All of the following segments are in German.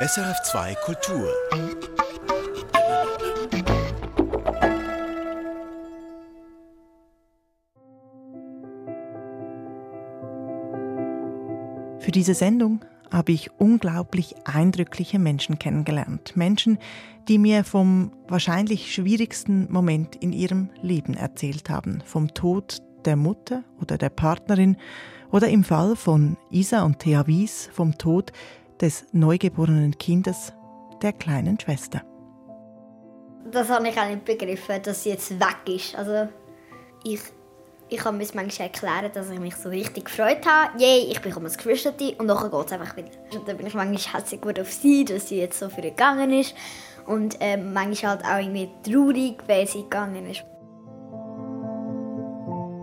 SRF2 Kultur. Für diese Sendung habe ich unglaublich eindrückliche Menschen kennengelernt. Menschen, die mir vom wahrscheinlich schwierigsten Moment in ihrem Leben erzählt haben. Vom Tod der Mutter oder der Partnerin oder im Fall von Isa und Thea Wies vom Tod des neugeborenen Kindes der kleinen Schwester. Das habe ich auch nicht begriffen, dass sie jetzt weg ist. Also ich ich habe mir manchmal erklären, dass ich mich so richtig gefreut habe. Yay, ich bekomme ein Geschwisterte und dann geht es einfach wieder. Und dann bin ich manchmal herzlich gut auf sie, dass sie jetzt so viel gegangen ist. Und äh, manchmal halt auch irgendwie traurig, weil sie gegangen ist.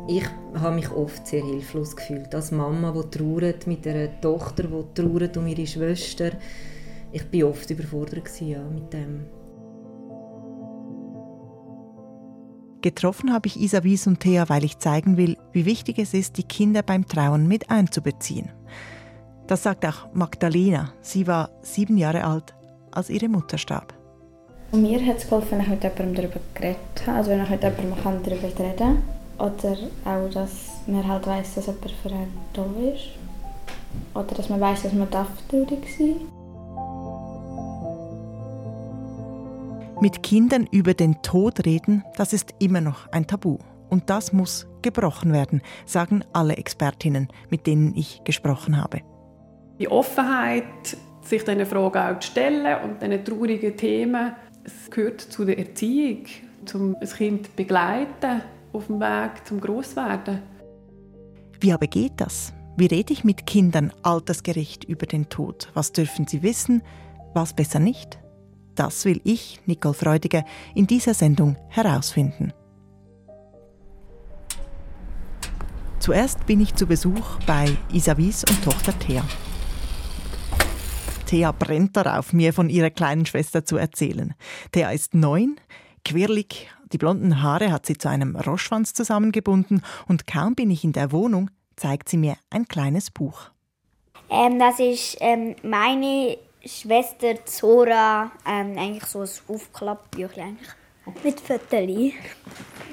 Ich habe mich oft sehr hilflos gefühlt. Als Mama, die trauert, mit einer Tochter, die trauert um ihre Schwester. Ich war oft überfordert ja, mit dem. Getroffen habe ich Isa Wies und Thea, weil ich zeigen will, wie wichtig es ist, die Kinder beim Trauen mit einzubeziehen. Das sagt auch Magdalena. Sie war sieben Jahre alt, als ihre Mutter starb. Mir hat es geholfen, wenn ich mit jemandem darüber geredet habe. Also wenn ich mit jemandem darüber reden kann. Oder auch, dass man halt weiss, dass jemand für einen da ist. Oder dass man weiss, dass man traurig sein darf. Mit Kindern über den Tod reden, das ist immer noch ein Tabu. Und das muss gebrochen werden, sagen alle Expertinnen, mit denen ich gesprochen habe. Die Offenheit, sich diesen Fragen auch zu stellen und diesen traurigen Themen, es gehört zu der Erziehung, um ein Kind zu begleiten auf dem Weg zum Grosswerden. Wie aber geht das? Wie rede ich mit Kindern altersgerecht über den Tod? Was dürfen sie wissen? Was besser nicht? Das will ich, Nicole Freudiger, in dieser Sendung herausfinden. Zuerst bin ich zu Besuch bei Isavis und Tochter Thea. Thea brennt darauf, mir von ihrer kleinen Schwester zu erzählen. Thea ist neun, quirlig, die blonden Haare hat sie zu einem Roschwanz zusammengebunden und kaum bin ich in der Wohnung, zeigt sie mir ein kleines Buch. Ähm, das ist ähm, meine Schwester Zora ähm, eigentlich so ein Aufklappbüchlein mit Fotos.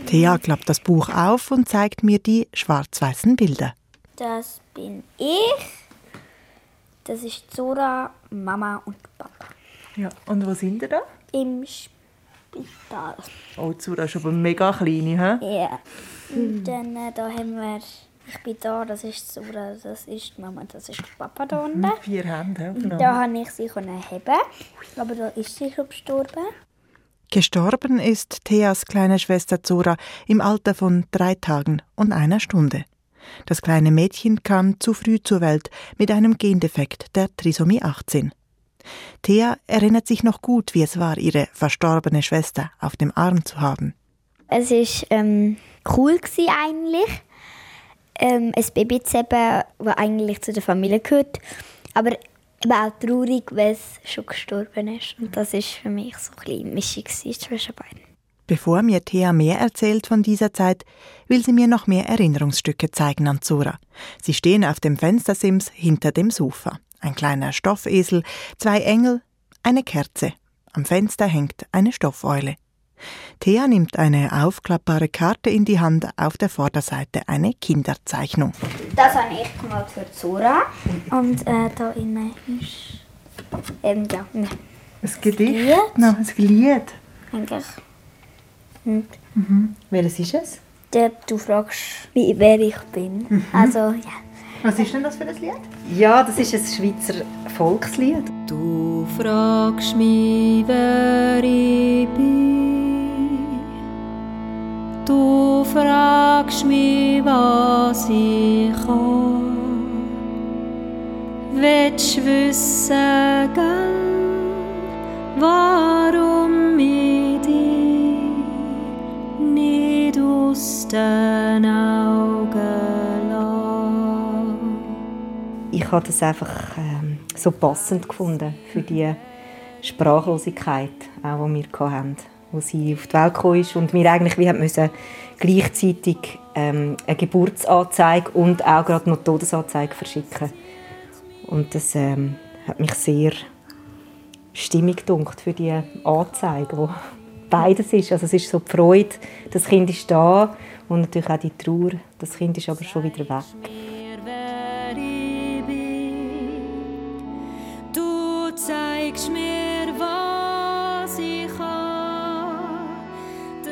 Thea klappt das Buch auf und zeigt mir die schwarz-weißen Bilder. Das bin ich. Das ist Zora, Mama und Papa. Ja, und wo sind ihr da? Im Spital. Oh, Zora ist aber mega klein, hä? Ja. Und dann äh, da haben wir ich bin da, das ist so, das ist Mama, das ist Papa da unten. Mit vier Händen. Genau. Da habe ich sie heben, aber da ist sie schon gestorben. Gestorben ist Theas kleine Schwester Zora im Alter von drei Tagen und einer Stunde. Das kleine Mädchen kam zu früh zur Welt mit einem Gendefekt der Trisomie 18. Thea erinnert sich noch gut, wie es war, ihre verstorbene Schwester auf dem Arm zu haben. Es war ähm, cool eigentlich ähm, ein Baby zu haben, das eigentlich zu der Familie gehört. Aber eben auch traurig, weil es schon gestorben ist. Und das war für mich so ein bisschen Mischung zwischen beiden. Bevor mir Thea mehr erzählt von dieser Zeit, will sie mir noch mehr Erinnerungsstücke zeigen an Zora. Sie stehen auf dem Fenstersims hinter dem Sofa. Ein kleiner Stoffesel, zwei Engel, eine Kerze. Am Fenster hängt eine Stoffeule. Thea nimmt eine aufklappbare Karte in die Hand, auf der Vorderseite eine Kinderzeichnung. Das habe ich gemalt für Zora. Und äh, da innen ist. Ähm, ja, ne. Ein Gedicht? Lied. No, ein Lied. Eigentlich. Und mhm. Welches ist es? Der, du fragst, wie, wer ich bin. Mhm. Also, ja. Was ist denn das für ein Lied? Ja, das ist ein Schweizer Volkslied. Du fragst mich, wer ich bin. Du fragst mich, was ich kann. Willst du wissen, gell, warum ich dich nicht aus den Augen Ich habe das einfach ähm, so passend gefunden für die Sprachlosigkeit, auch, die wir hatten wo sie auf die Welt gekommen ist und wir eigentlich wie müssen gleichzeitig ähm, eine Geburtsanzeige und auch gerade noch Todesanzeige verschicken. Und das ähm, hat mich sehr stimmig dunkt für die Anzeige, wo beides ist. Also es ist so die Freude, das Kind ist da und natürlich auch die Trauer, das Kind ist aber schon wieder weg. Ich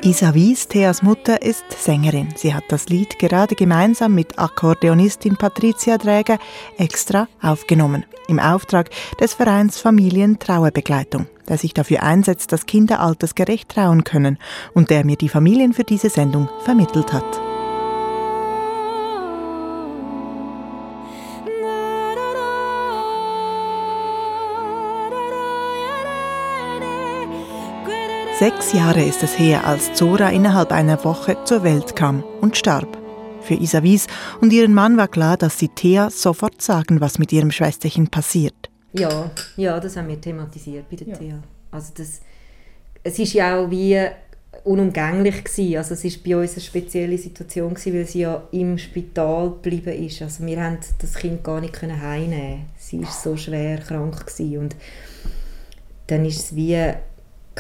Isavis, Theas Mutter, ist Sängerin. Sie hat das Lied gerade gemeinsam mit Akkordeonistin Patricia Dräger extra aufgenommen. Im Auftrag des Vereins Familien Trauerbegleitung, der sich dafür einsetzt, dass Kinder altersgerecht trauen können und der mir die Familien für diese Sendung vermittelt hat. Sechs Jahre ist es her, als Zora innerhalb einer Woche zur Welt kam und starb. Für Isavis und ihren Mann war klar, dass sie Thea sofort sagen, was mit ihrem Schwesterchen passiert. Ja, ja, das haben wir thematisiert bei der ja. Thea. Also das, es ist ja auch wie unumgänglich gewesen. Also es ist bei uns eine spezielle Situation gewesen, weil sie ja im Spital geblieben ist. Also wir haben das Kind gar nicht können heimnehmen. Sie ist so schwer krank gewesen. und dann ist es wie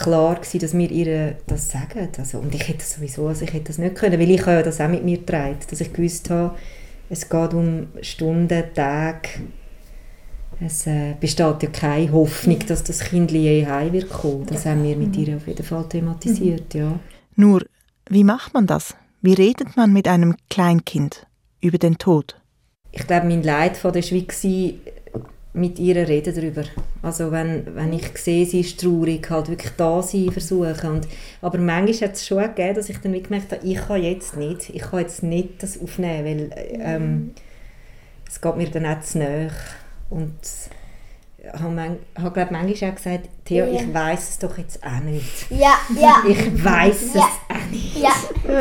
klar gewesen, dass wir ihr das sagen. Also, und ich hätte sowieso, also ich hätte das nicht können, weil ich ja das auch mit mir getragen, dass ich gewusst habe, es geht um Stunden, Tage. Es äh, besteht ja keine Hoffnung, dass das Kind je heim wird kommen. Das haben wir mit ihr auf jeden Fall thematisiert, ja. Nur, wie macht man das? Wie redet man mit einem Kleinkind über den Tod? Ich glaube, mein Leid der war, mit ihr reden darüber. Also wenn, wenn ich sehe, sie ist traurig, halt wirklich da sein versuchen. Und, aber manchmal hat es schon gegeben, dass ich dann gemerkt habe, ich kann jetzt nicht, ich kann jetzt nicht das aufnehmen, weil ähm, es geht mir dann auch zu nahe. Und habe, man, habe glaube manchmal auch gesagt, Theo, ja. ich weiß es doch jetzt auch nicht. Ja, ja. Ich weiß ja. es auch nicht. Ja,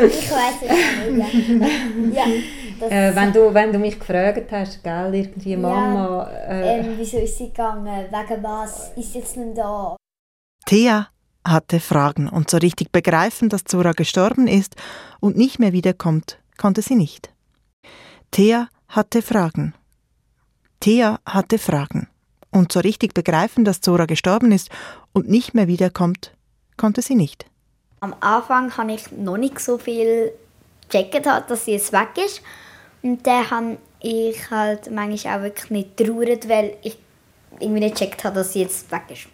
ich weiß es auch nicht. Ja. ja äh, wenn, du, wenn du mich gefragt hast, gell, irgendwie Mama... Äh, ähm, wieso ist sie gegangen? Wegen was ist jetzt nicht da? Thea hatte Fragen und so richtig begreifen, dass Zora gestorben ist und nicht mehr wiederkommt, konnte sie nicht. Thea hatte Fragen. Thea hatte Fragen. Und so richtig begreifen, dass Zora gestorben ist und nicht mehr wiederkommt, konnte sie nicht. Am Anfang habe ich noch nicht so viel gecheckt, dass sie jetzt weg ist. Und dann habe ich halt manchmal auch wirklich nicht traurig, weil ich irgendwie nicht gecheckt habe, dass sie jetzt weg ist.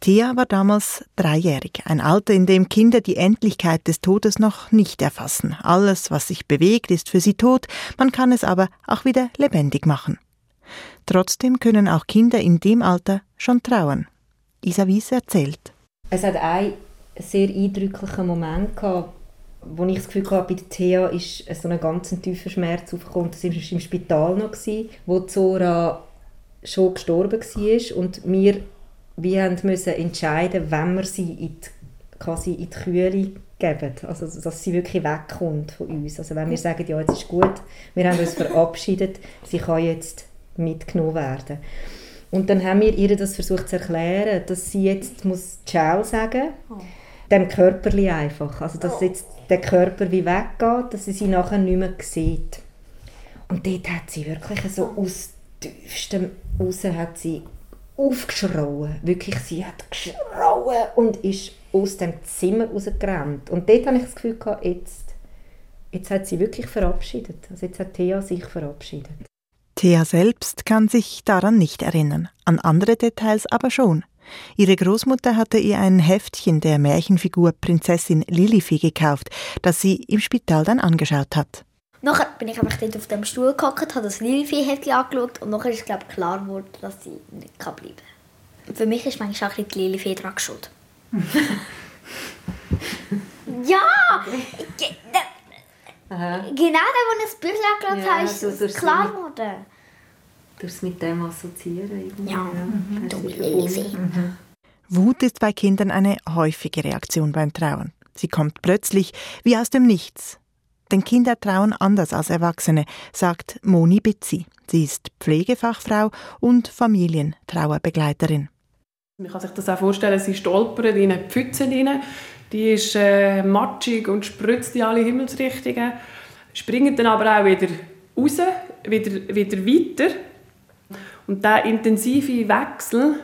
Thea war damals dreijährig, ein Alter, in dem Kinder die Endlichkeit des Todes noch nicht erfassen. Alles, was sich bewegt, ist für sie tot, man kann es aber auch wieder lebendig machen. Trotzdem können auch Kinder in dem Alter schon trauern. Isavis erzählt. Es hat einen sehr eindrücklichen Moment gehabt, wo ich das Gefühl hatte, bei der Thea ist so ein ganz tiefer Schmerz aufgekommen. Das war im Spital noch, wo Zora schon gestorben war und wir, wir müssen entscheiden, wenn wir sie in die, quasi in die Kühle geben, also dass sie wirklich wegkommt von uns. Also wenn wir sagen, ja, jetzt ist gut, wir haben uns verabschiedet, sie kann jetzt mitgenommen werden. Und dann haben wir ihr das versucht zu erklären, dass sie jetzt muss Ciao sagen muss, oh. dem Körperli einfach. Also dass oh. jetzt der Körper wie weggeht, dass sie sie nachher nicht mehr sieht. Und dort hat sie wirklich so aus tiefstem raus hat sie aufgeschrauen. Wirklich, sie hat geschrauen und ist aus dem Zimmer rausgerannt. Und dort habe ich das Gefühl, gehabt, jetzt, jetzt hat sie wirklich verabschiedet. Also jetzt hat Thea sich verabschiedet. Thea selbst kann sich daran nicht erinnern, an andere Details aber schon. Ihre Großmutter hatte ihr ein Heftchen der Märchenfigur Prinzessin Lilifee gekauft, das sie im Spital dann angeschaut hat. Nachher bin ich einfach dort auf dem Stuhl gehockt, habe das Lilifee-Heftchen angeschaut und nachher ist glaube klar geworden, dass sie nicht bleiben kann. Für mich ist manchmal auch ein die Lilifee dran schuld. ja! Aha. Genau, da, wo ich das Büchlein angeschaut ja, habe, ist es klar geworden. Du es mit dem assoziieren. Irgendwie. Ja, mhm. mhm. Wut ist bei Kindern eine häufige Reaktion beim Trauen. Sie kommt plötzlich wie aus dem Nichts. Denn Kinder trauen anders als Erwachsene, sagt Moni Bitzi. Sie ist Pflegefachfrau und Familientrauerbegleiterin. Man kann sich das auch vorstellen, sie stolpert in eine Pfütze rein die ist äh, matschig und spritzt in alle Himmelsrichtungen. Springen dann aber auch wieder raus, wieder, wieder weiter. Und dieser intensive Wechsel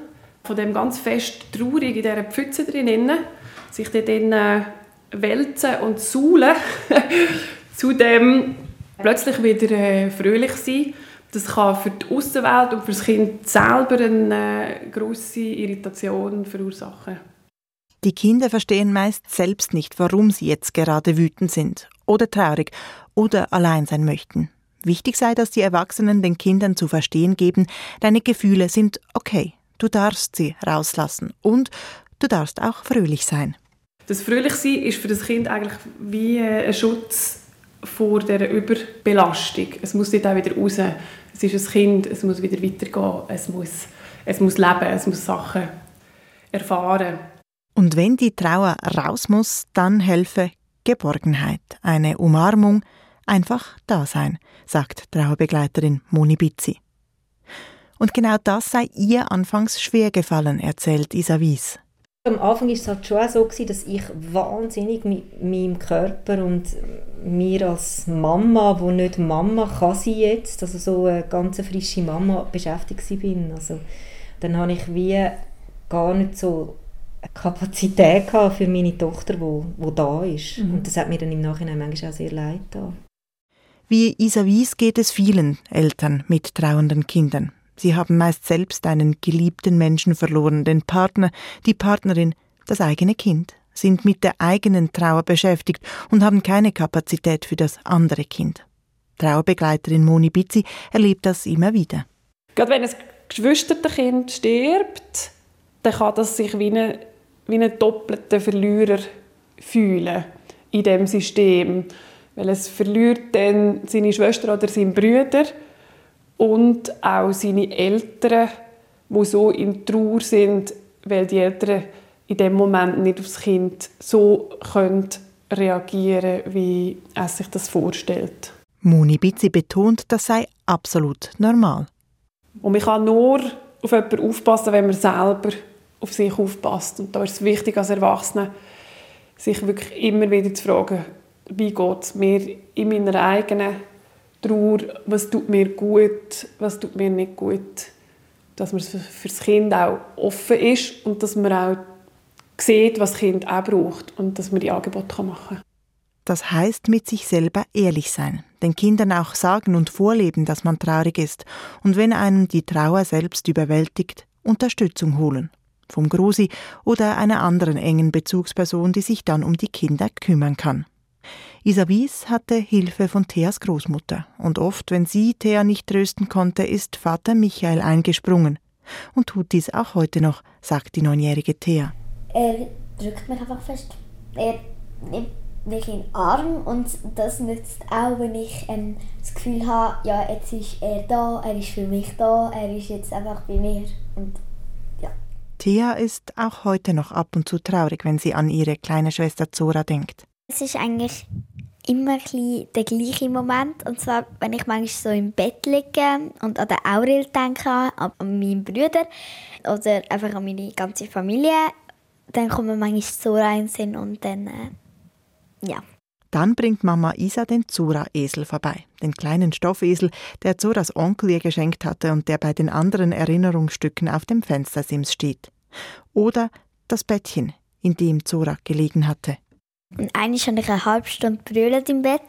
von dem ganz fest traurig in dieser Pfütze drinnen, sich äh, wälzen und saulen, zu dem plötzlich wieder äh, fröhlich sein. Das kann für die Außenwelt und für das Kind selber eine äh, große Irritation verursachen. Die Kinder verstehen meist selbst nicht, warum sie jetzt gerade wütend sind oder traurig oder allein sein möchten. Wichtig sei, dass die Erwachsenen den Kindern zu verstehen geben, deine Gefühle sind okay, du darfst sie rauslassen und du darfst auch fröhlich sein. Das Fröhlichsein ist für das Kind eigentlich wie ein Schutz vor der Überbelastung. Es muss nicht auch wieder raus. Es ist ein Kind, es muss wieder weitergehen, es muss, es muss leben, es muss Sachen erfahren. Und wenn die Trauer raus muss, dann helfe Geborgenheit, eine Umarmung, einfach da sein, sagt Trauerbegleiterin Moni Bizzi. Und genau das sei ihr anfangs schwer gefallen, erzählt Isa Wies. Am Anfang war es halt schon so, dass ich wahnsinnig mit meinem Körper und mir als Mama, wo nicht Mama kann sie jetzt, also so eine ganz frische Mama beschäftigt bin. Also, dann habe ich wie gar nicht so Kapazität für meine Tochter, wo, wo da ist. Mhm. Und das hat mir dann im Nachhinein manchmal auch sehr leid getan. Wie Isa Wies geht es vielen Eltern mit trauernden Kindern. Sie haben meist selbst einen geliebten Menschen verloren, den Partner, die Partnerin, das eigene Kind, sind mit der eigenen Trauer beschäftigt und haben keine Kapazität für das andere Kind. Trauerbegleiterin Moni Bizzi erlebt das immer wieder. Gerade wenn ein Geschwisterkind stirbt, dann kann das sich wie ein, wie ein doppelter Verlierer fühlen in dem System. Weil es verliert dann seine Schwester oder seinen Brüder und auch seine Eltern, die so in Trauer sind, weil die Eltern in dem Moment nicht aufs Kind so können reagieren wie es sich das vorstellt. Moni Bizzi betont, das sei absolut normal. Und man kann nur auf jemanden aufpassen, wenn man selber auf sich aufpasst. Und da ist es wichtig als Erwachsene, sich wirklich immer wieder zu fragen, wie geht es mir in meiner eigenen Trauer, was tut mir gut, was tut mir nicht gut. Dass man für das Kind auch offen ist und dass man auch sieht, was das Kind auch braucht und dass man die Angebote machen kann. Das heißt mit sich selber ehrlich sein, den Kindern auch sagen und vorleben, dass man traurig ist und wenn einen die Trauer selbst überwältigt, Unterstützung holen. Vom Grosi oder einer anderen engen Bezugsperson, die sich dann um die Kinder kümmern kann. Isabis hatte Hilfe von Theas Großmutter und oft, wenn sie Thea nicht trösten konnte, ist Vater Michael eingesprungen und tut dies auch heute noch, sagt die neunjährige Thea. Er drückt mich einfach fest. Er nimmt mich in den Arm und das nützt auch, wenn ich ähm, das Gefühl habe, ja, jetzt ist er da, er ist für mich da, er ist jetzt einfach bei mir und ja. Thea ist auch heute noch ab und zu traurig, wenn sie an ihre kleine Schwester Zora denkt. Es ist eigentlich immer ein der gleiche Moment. Und zwar, wenn ich manchmal so im Bett liege und an den Aurel denke, an meinen Bruder oder einfach an meine ganze Familie, dann kommt mir manchmal so rein Sinn und dann, äh, ja. Dann bringt Mama Isa den Zora-Esel vorbei, den kleinen Stoffesel, der Zoras Onkel ihr geschenkt hatte und der bei den anderen Erinnerungsstücken auf dem Fenstersims steht. Oder das Bettchen, in dem Zora gelegen hatte. Und eigentlich habe ich eine halbe Stunde brüllt im Bett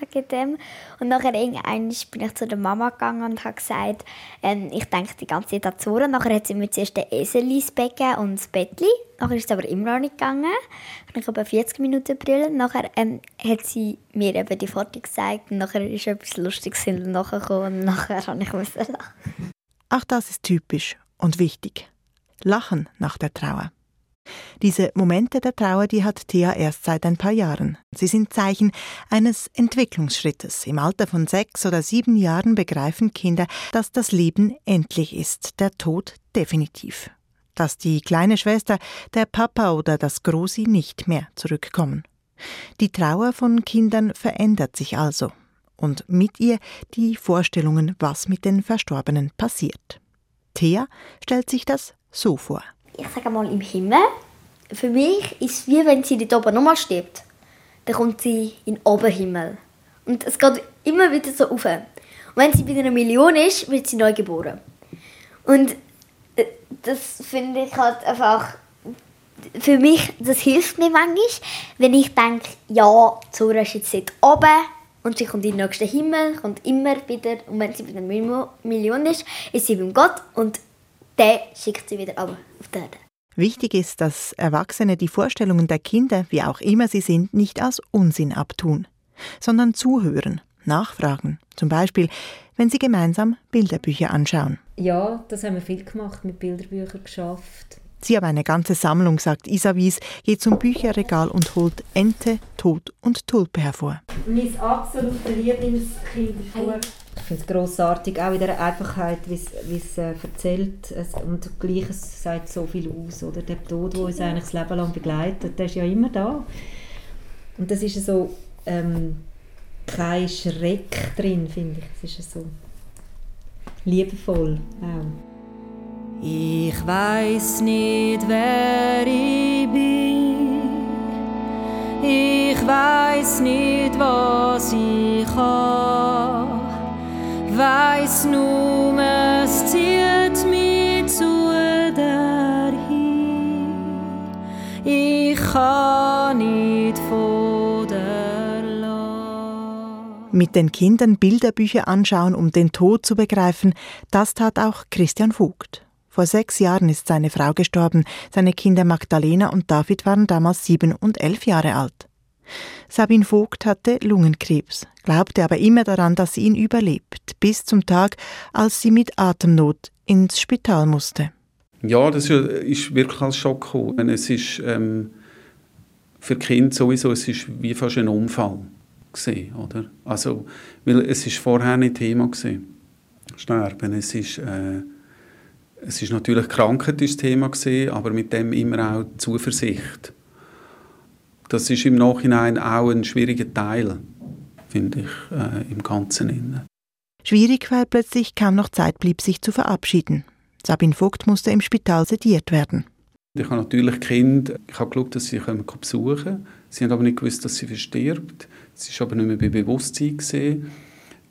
wegen dem. Und nachher bin ich zu der Mama gegangen und habe gesagt, ähm, ich denke die ganze Zeit an Zora. Nachher hat sie mir zuerst den Esel ins Bett und das Bettchen. Nachher ist es aber immer noch nicht gegangen. Ich habe 40 Minuten brüllen. Nachher ähm, hat sie mir eben die Foto gezeigt und nachher ist etwas Lustiges nachgekommen und nachher habe ich lachen. Auch das ist typisch und wichtig. Lachen nach der Trauer. Diese Momente der Trauer, die hat Thea erst seit ein paar Jahren. Sie sind Zeichen eines Entwicklungsschrittes. Im Alter von sechs oder sieben Jahren begreifen Kinder, dass das Leben endlich ist, der Tod definitiv. Dass die kleine Schwester, der Papa oder das Großi nicht mehr zurückkommen. Die Trauer von Kindern verändert sich also. Und mit ihr die Vorstellungen, was mit den Verstorbenen passiert. Thea stellt sich das so vor ich sage mal, im Himmel. Für mich ist es wie wenn sie dort oben nochmal stirbt. Dann kommt sie in den Oberhimmel. Und es geht immer wieder so auf. Und wenn sie bei einer Million ist, wird sie neu geboren. Und äh, das finde ich halt einfach für mich, das hilft mir manchmal, wenn ich denke, ja, Zora ist jetzt dort oben und sie kommt in den nächsten Himmel, kommt immer wieder, und wenn sie bei einer Million ist, ist sie beim Gott und der schickt sie wieder auf die Erde. Wichtig ist, dass Erwachsene die Vorstellungen der Kinder, wie auch immer sie sind, nicht als Unsinn abtun, sondern zuhören, nachfragen. Zum Beispiel, wenn sie gemeinsam Bilderbücher anschauen. Ja, das haben wir viel gemacht, mit Bilderbüchern geschafft. Sie haben eine ganze Sammlung, sagt Isavis, geht zum Bücherregal und holt Ente, Tod und Tulpe hervor. Mein absoluter Lieblingskind Ich finde es grossartig, auch in der Einfachheit, wie es äh, erzählt. Und gleich es sagt so viel aus. Oder? Der Tod, der uns eigentlich das Leben lang begleitet, der ist ja immer da. Und das ist so ähm, kein Schreck drin, finde ich. Es ist so liebevoll auch. Ich weiß nicht, wer ich bin. Ich weiß nicht, was ich habe. Weiß nur, es zieht mich zu dahin. Ich kann nicht von der Lage. Mit den Kindern Bilderbücher anschauen, um den Tod zu begreifen, das tat auch Christian Vogt. Vor sechs Jahren ist seine Frau gestorben. Seine Kinder Magdalena und David waren damals sieben und elf Jahre alt. Sabine Vogt hatte Lungenkrebs, glaubte aber immer daran, dass sie ihn überlebt, bis zum Tag, als sie mit Atemnot ins Spital musste. Ja, das ist wirklich als Schock gekommen. Es ist ähm, für Kind sowieso, es ist wie fast ein Unfall gesehen, oder? Also, weil es ist vorher nicht Thema gewesen. Sterben, es ist äh, es ist natürlich Krankheit das Thema gewesen, aber mit dem immer auch Zuversicht. Das ist im Nachhinein auch ein schwieriger Teil, finde ich, äh, im Ganzen. Innen. Schwierig, weil plötzlich kaum noch Zeit blieb, sich zu verabschieden. Sabine Vogt musste im Spital sediert werden. Ich habe natürlich Kind, ich habe geschaut, dass sie besuchen können. Sie haben aber nicht gewusst, dass sie verstirbt. Sie war aber nicht mehr bei Bewusstsein. Die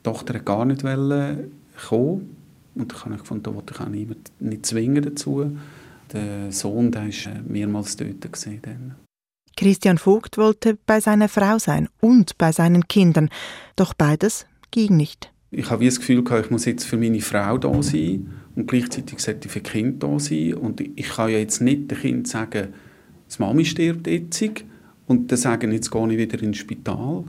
Tochter wollte gar nicht kommen. Und ich habe gefunden, da wollte ich auch niemand nicht zwingen dazu. Der Sohn, der war äh, mehrmals dort. Gewesen, Christian Vogt wollte bei seiner Frau sein und bei seinen Kindern. Doch beides ging nicht. Ich habe das Gefühl, ich muss jetzt für meine Frau da sein und gleichzeitig sollte ich für Kind da sein. Und ich kann ja jetzt nicht dem Kind sagen, die Mami stirbt jetzt und dann sagen, jetzt gehe ich wieder ins Spital.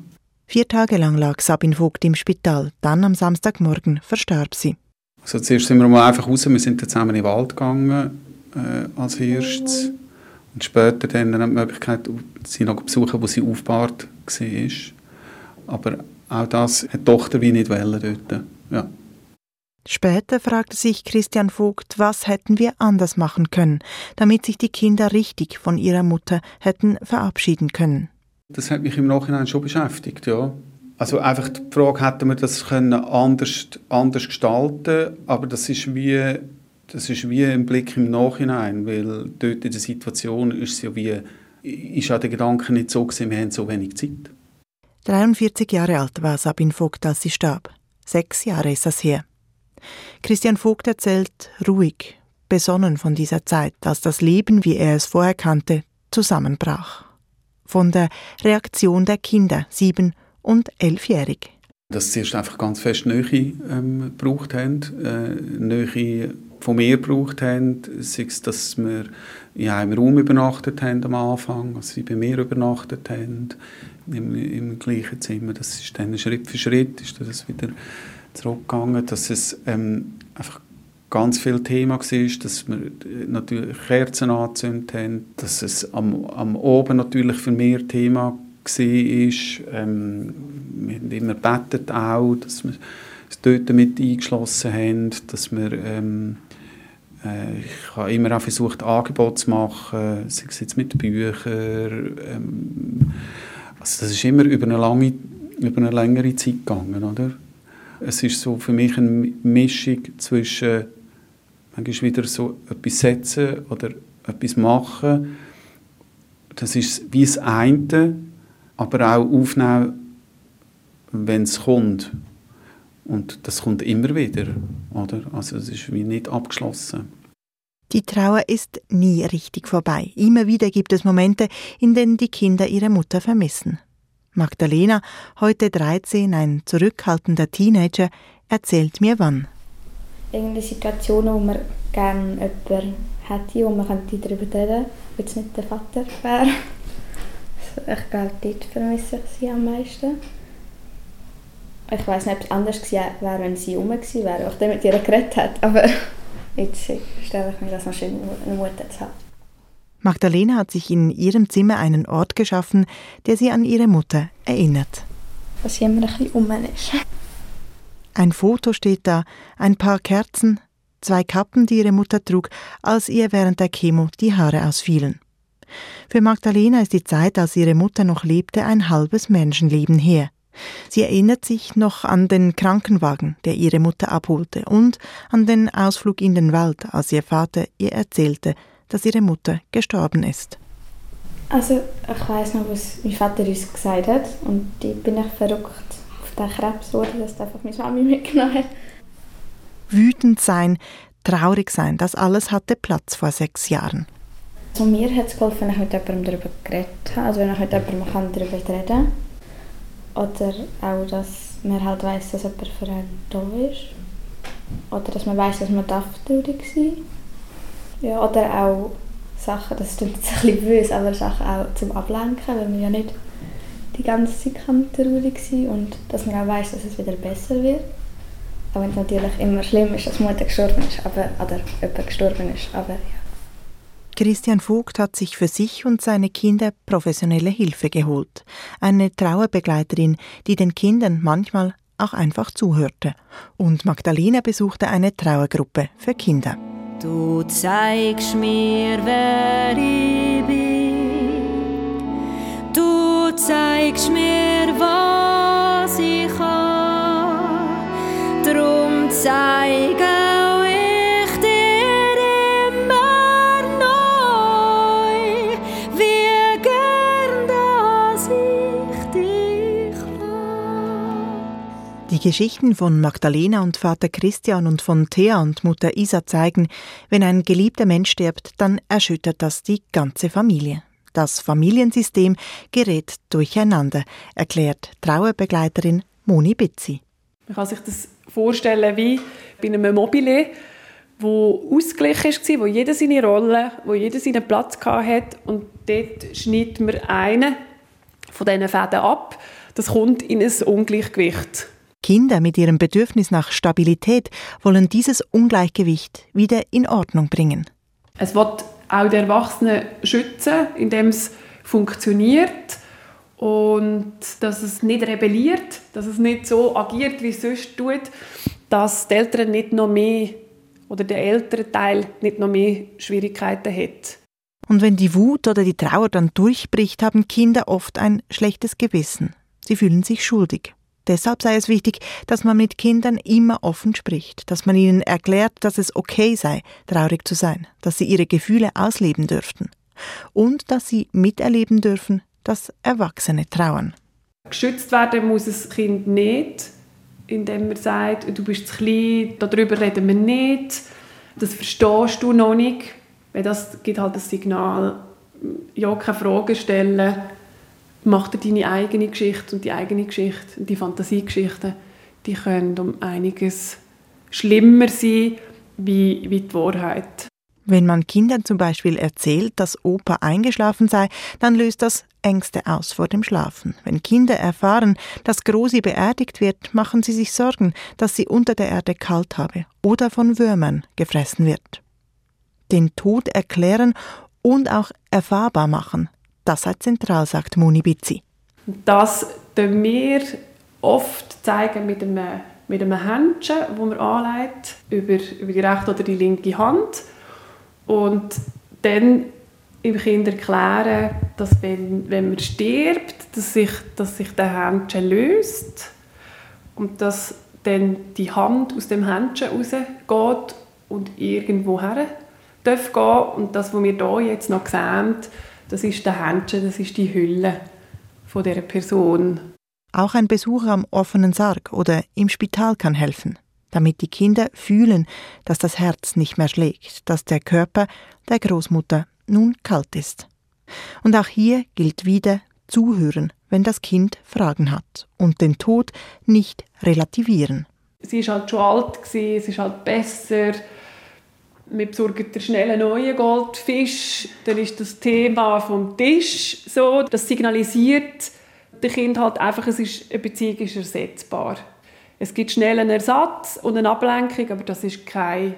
Vier Tage lang lag Sabine Vogt im Spital. Dann am Samstagmorgen verstarb sie. Also zuerst sind wir mal einfach raus, wir sind dann zusammen in den Wald gegangen äh, als erstes. Und später dann die Möglichkeit, sie noch zu besuchen, wo sie aufgebahrt war. Aber auch das hat die Tochter wie nicht wollen dort. Ja. Später fragte sich Christian Vogt, was hätten wir anders machen können, damit sich die Kinder richtig von ihrer Mutter hätten verabschieden können. Das hat mich im Nachhinein schon beschäftigt, ja. Also einfach die Frage, hätten wir das können anders, anders gestalten aber das ist wie das ist wie ein Blick im Nachhinein, weil dort in der Situation ist es ja wie, ist ja der Gedanke nicht so gewesen, wir haben so wenig Zeit. 43 Jahre alt war Sabine Vogt, als sie starb. Sechs Jahre ist das her. Christian Vogt erzählt ruhig, besonnen von dieser Zeit, als das Leben, wie er es vorher kannte, zusammenbrach. Von der Reaktion der Kinder, sieben und elfjährig. Dass sie erst einfach ganz fest Nähe ähm, gebraucht haben, äh, Nähe von mir gebraucht haben, sei es, dass wir in einem Raum übernachtet haben am Anfang, dass sie bei mir übernachtet haben, im, im gleichen Zimmer. Das ist dann Schritt für Schritt ist das wieder zurückgegangen, dass es ähm, einfach ganz viel Thema war, dass wir äh, natürlich Kerzen angezündet haben, dass es am, am Oben natürlich für mehr Thema war. Ähm, wir haben immer gebetet auch, dass wir das Töten mit eingeschlossen haben, dass wir ähm, äh, ich habe immer auch versucht, Angebote zu machen, sei es jetzt mit Büchern. Ähm, also das ist immer über eine, lange, über eine längere Zeit gegangen, oder? Es ist so für mich eine Mischung zwischen manchmal wieder so etwas setzen oder etwas machen. Das ist wie das eine, aber auch aufnehmen, wenn es kommt. Und das kommt immer wieder, oder? Also es ist wie nicht abgeschlossen. Die Trauer ist nie richtig vorbei. Immer wieder gibt es Momente, in denen die Kinder ihre Mutter vermissen. Magdalena, heute 13, ein zurückhaltender Teenager, erzählt mir wann. Irgendeine Situationen, wo man gerne jemanden hätte, wo man darüber reden könnte, wenn es nicht der Vater wäre. Ich glaube, dort vermisse ich sie am meisten. Ich weiß nicht, ob es anders gewesen wäre, wenn sie rum gewesen wäre, auch mit ihr geredet hat. Aber jetzt stelle ich mir das noch schön, eine Mutter zu haben. Magdalena hat sich in ihrem Zimmer einen Ort geschaffen, der sie an ihre Mutter erinnert. Dass sie immer ein bisschen um ist. Ein Foto steht da, ein paar Kerzen, zwei Kappen, die ihre Mutter trug, als ihr während der Chemo die Haare ausfielen. Für Magdalena ist die Zeit, als ihre Mutter noch lebte, ein halbes Menschenleben her. Sie erinnert sich noch an den Krankenwagen, der ihre Mutter abholte, und an den Ausflug in den Wald, als ihr Vater ihr erzählte, dass ihre Mutter gestorben ist. Also ich weiß noch, was mein Vater uns gesagt hat und ich bin ich verrückt auf den Krebs geworden, dass einfach meine Mami mitgenommen hat. Wütend sein, traurig sein, das alles hatte Platz vor sechs Jahren. Also mir hat es geholfen, wenn ich mit jemandem darüber geredet habe, also wenn ich mit jemandem darüber reden kann. Oder auch, dass man halt weiss, dass jemand für einen da ist. Oder dass man weiss, dass man traurig sein darf. Ja, oder auch Sachen, das klingt jetzt ein bisschen böse, aber Sachen auch zum Ablenken, weil man ja nicht die ganze Zeit traurig sein kann und dass man auch weiß, dass es wieder besser wird. Auch wenn es natürlich immer schlimm ist, dass Mutter gestorben ist, aber, oder jemand gestorben ist, aber ja. Christian Vogt hat sich für sich und seine Kinder professionelle Hilfe geholt. Eine Trauerbegleiterin, die den Kindern manchmal auch einfach zuhörte. Und Magdalena besuchte eine Trauergruppe für Kinder. Du zeigst mir, wer ich bin. Du zeigst mir, was ich kann. Drum zeige Die Geschichten von Magdalena und Vater Christian und von Thea und Mutter Isa zeigen, wenn ein geliebter Mensch stirbt, dann erschüttert das die ganze Familie. Das Familiensystem gerät durcheinander, erklärt Trauerbegleiterin Moni Bitzi. Man kann sich das vorstellen wie bei einem Mobile, wo ausgeglichen war, wo jeder seine Rolle, wo jeder seinen Platz hatte und dort schneidet man einen von diesen Fäden ab. Das kommt in ein Ungleichgewicht. Kinder mit ihrem Bedürfnis nach Stabilität wollen dieses Ungleichgewicht wieder in Ordnung bringen. Es wird auch die Erwachsenen schützen, indem es funktioniert und dass es nicht rebelliert, dass es nicht so agiert, wie es sonst tut, dass die Eltern nicht noch mehr oder der ältere Teil nicht noch mehr Schwierigkeiten hat. Und wenn die Wut oder die Trauer dann durchbricht, haben Kinder oft ein schlechtes Gewissen. Sie fühlen sich schuldig. Deshalb sei es wichtig, dass man mit Kindern immer offen spricht, dass man ihnen erklärt, dass es okay sei, traurig zu sein, dass sie ihre Gefühle ausleben dürften und dass sie miterleben dürfen, dass Erwachsene trauern. Geschützt werden muss das Kind nicht, indem man sagt, du bist zu klein, darüber reden wir nicht, das verstehst du noch nicht. Weil das gibt halt das Signal, ja, keine Fragen stellen, mach dir deine eigene Geschichte und die eigene Geschichte und die Fantasiegeschichten, die können um einiges schlimmer sein wie, wie die Wahrheit. Wenn man Kindern zum Beispiel erzählt, dass Opa eingeschlafen sei, dann löst das Ängste aus vor dem Schlafen. Wenn Kinder erfahren, dass Grosi beerdigt wird, machen sie sich Sorgen, dass sie unter der Erde kalt habe oder von Würmern gefressen wird. Den Tod erklären und auch erfahrbar machen, das sei zentral, sagt Moni Bizzi. Das zeigen wir oft zeigen mit einem, mit einem Händchen, das man anlegt, über, über die rechte oder die linke Hand. Und dann im Kind erklären, dass wenn, wenn man stirbt, dass sich, dass sich der Händchen löst und dass dann die Hand aus dem Händchen rausgeht und irgendwo her darf gehen. Und das, was wir hier jetzt noch sehen, das ist der Händchen, das ist die Hülle von der Person. Auch ein Besuch am offenen Sarg oder im Spital kann helfen. damit die Kinder fühlen, dass das Herz nicht mehr schlägt, dass der Körper der Großmutter nun kalt ist. Und auch hier gilt wieder zuhören, wenn das Kind Fragen hat und den Tod nicht relativieren. Sie ist halt schon alt, gewesen, es ist halt besser. Wir besorgen den schnellen neuen Goldfisch, dann ist das Thema vom Tisch so. Das signalisiert dem Kind halt einfach, es ist, eine Beziehung ist ersetzbar. Es gibt schnell einen Ersatz und eine Ablenkung, aber das ist keine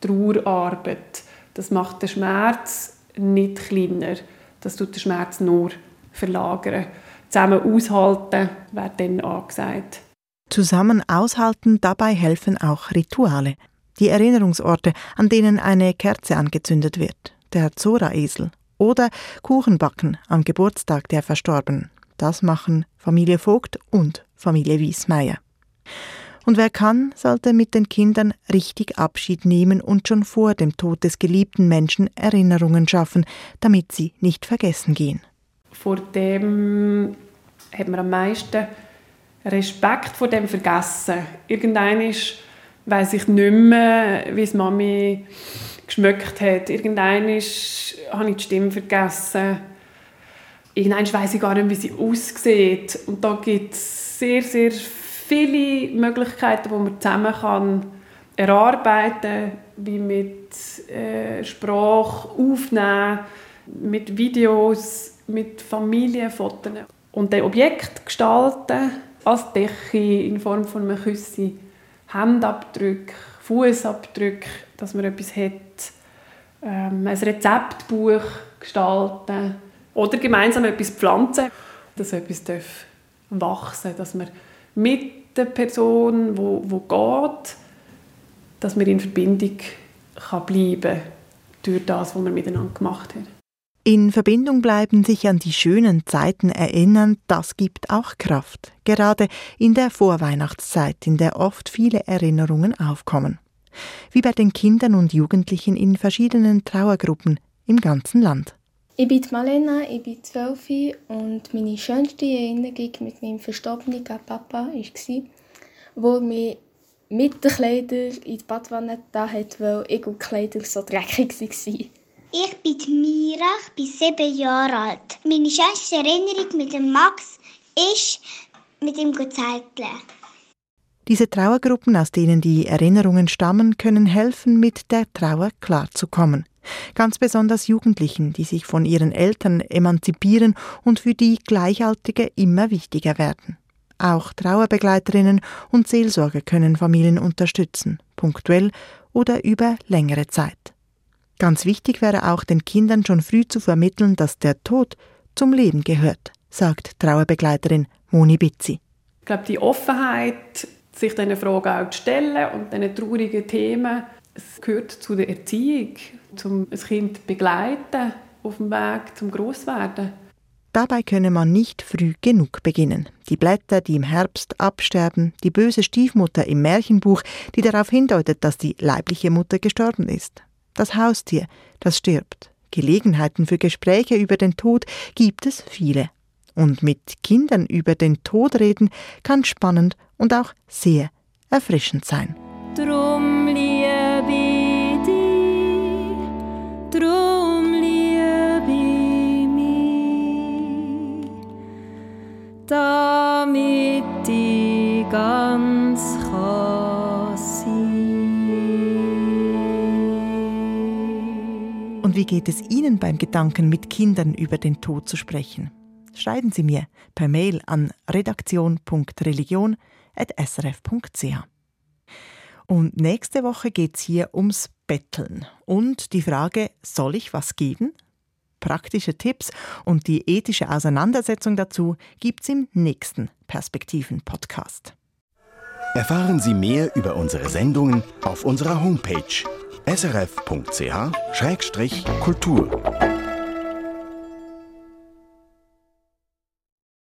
Trauerarbeit. Das macht den Schmerz nicht kleiner. Das tut den Schmerz nur verlagern. Zusammen aushalten wird dann angesagt. Zusammen aushalten, dabei helfen auch Rituale. Die Erinnerungsorte, an denen eine Kerze angezündet wird, der Zora-Esel oder Kuchenbacken am Geburtstag der Verstorbenen. Das machen Familie Vogt und Familie Wiesmeier. Und wer kann, sollte mit den Kindern richtig Abschied nehmen und schon vor dem Tod des geliebten Menschen Erinnerungen schaffen, damit sie nicht vergessen gehen. Vor dem hat man am meisten Respekt vor dem vergessen. Irgendein ist weiß ich nicht mehr, wie es Mami geschmeckt hat. Irgendein ist habe ich die Stimme vergessen. Irgendein weiß ich gar nicht, wie sie aussieht. Und da gibt es sehr, sehr viele Möglichkeiten, die man zusammen kann erarbeiten wie mit äh, Sprache aufnehmen, mit Videos, mit Familienfotos. Und das Objekt gestalten als Decke in Form von einem Küssi, Handabdruck, Fußabdruck, dass man etwas hat, ähm, ein Rezeptbuch gestalten oder gemeinsam etwas pflanzen, dass etwas wachsen darf, dass man mit der Person, wo, wo geht, dass man in Verbindung kann bleiben durch das, was man miteinander gemacht hat. In Verbindung bleiben, sich an die schönen Zeiten erinnern, das gibt auch Kraft, gerade in der Vorweihnachtszeit, in der oft viele Erinnerungen aufkommen. Wie bei den Kindern und Jugendlichen in verschiedenen Trauergruppen im ganzen Land. Ich bin Malena, ich bin zwölf und meine schönste Erinnerung mit meinem verstorbenen Papa war, wo mir mit den Kleidern in die Badwanne da hat, weil ich und die Kleider so dreckig waren. Ich bin Mira, ich bin sieben Jahre alt. Meine schönste Erinnerung mit dem Max ist mit ihm Zelteln. Diese Trauergruppen, aus denen die Erinnerungen stammen, können helfen, mit der Trauer klarzukommen. Ganz besonders Jugendlichen, die sich von ihren Eltern emanzipieren und für die Gleichaltrige immer wichtiger werden. Auch Trauerbegleiterinnen und Seelsorger können Familien unterstützen, punktuell oder über längere Zeit. Ganz wichtig wäre auch den Kindern schon früh zu vermitteln, dass der Tod zum Leben gehört, sagt Trauerbegleiterin Moni Bizzi. Ich glaube, die Offenheit, sich diesen Fragen auch zu stellen und diesen traurigen Themen es gehört zu der Erziehung, um ein Kind begleiten auf dem Weg zum Großwerden. Dabei könne man nicht früh genug beginnen. Die Blätter, die im Herbst absterben, die böse Stiefmutter im Märchenbuch, die darauf hindeutet, dass die leibliche Mutter gestorben ist. Das Haustier, das stirbt. Gelegenheiten für Gespräche über den Tod gibt es viele. Und mit Kindern über den Tod reden kann spannend und auch sehr erfrischend sein. Drum geht es Ihnen beim Gedanken, mit Kindern über den Tod zu sprechen? Schreiben Sie mir per Mail an redaktion.religion.srf.ch. Und nächste Woche geht es hier ums Betteln und die Frage, soll ich was geben? Praktische Tipps und die ethische Auseinandersetzung dazu gibt's im nächsten Perspektiven-Podcast. Erfahren Sie mehr über unsere Sendungen auf unserer Homepage srf.ch-kultur.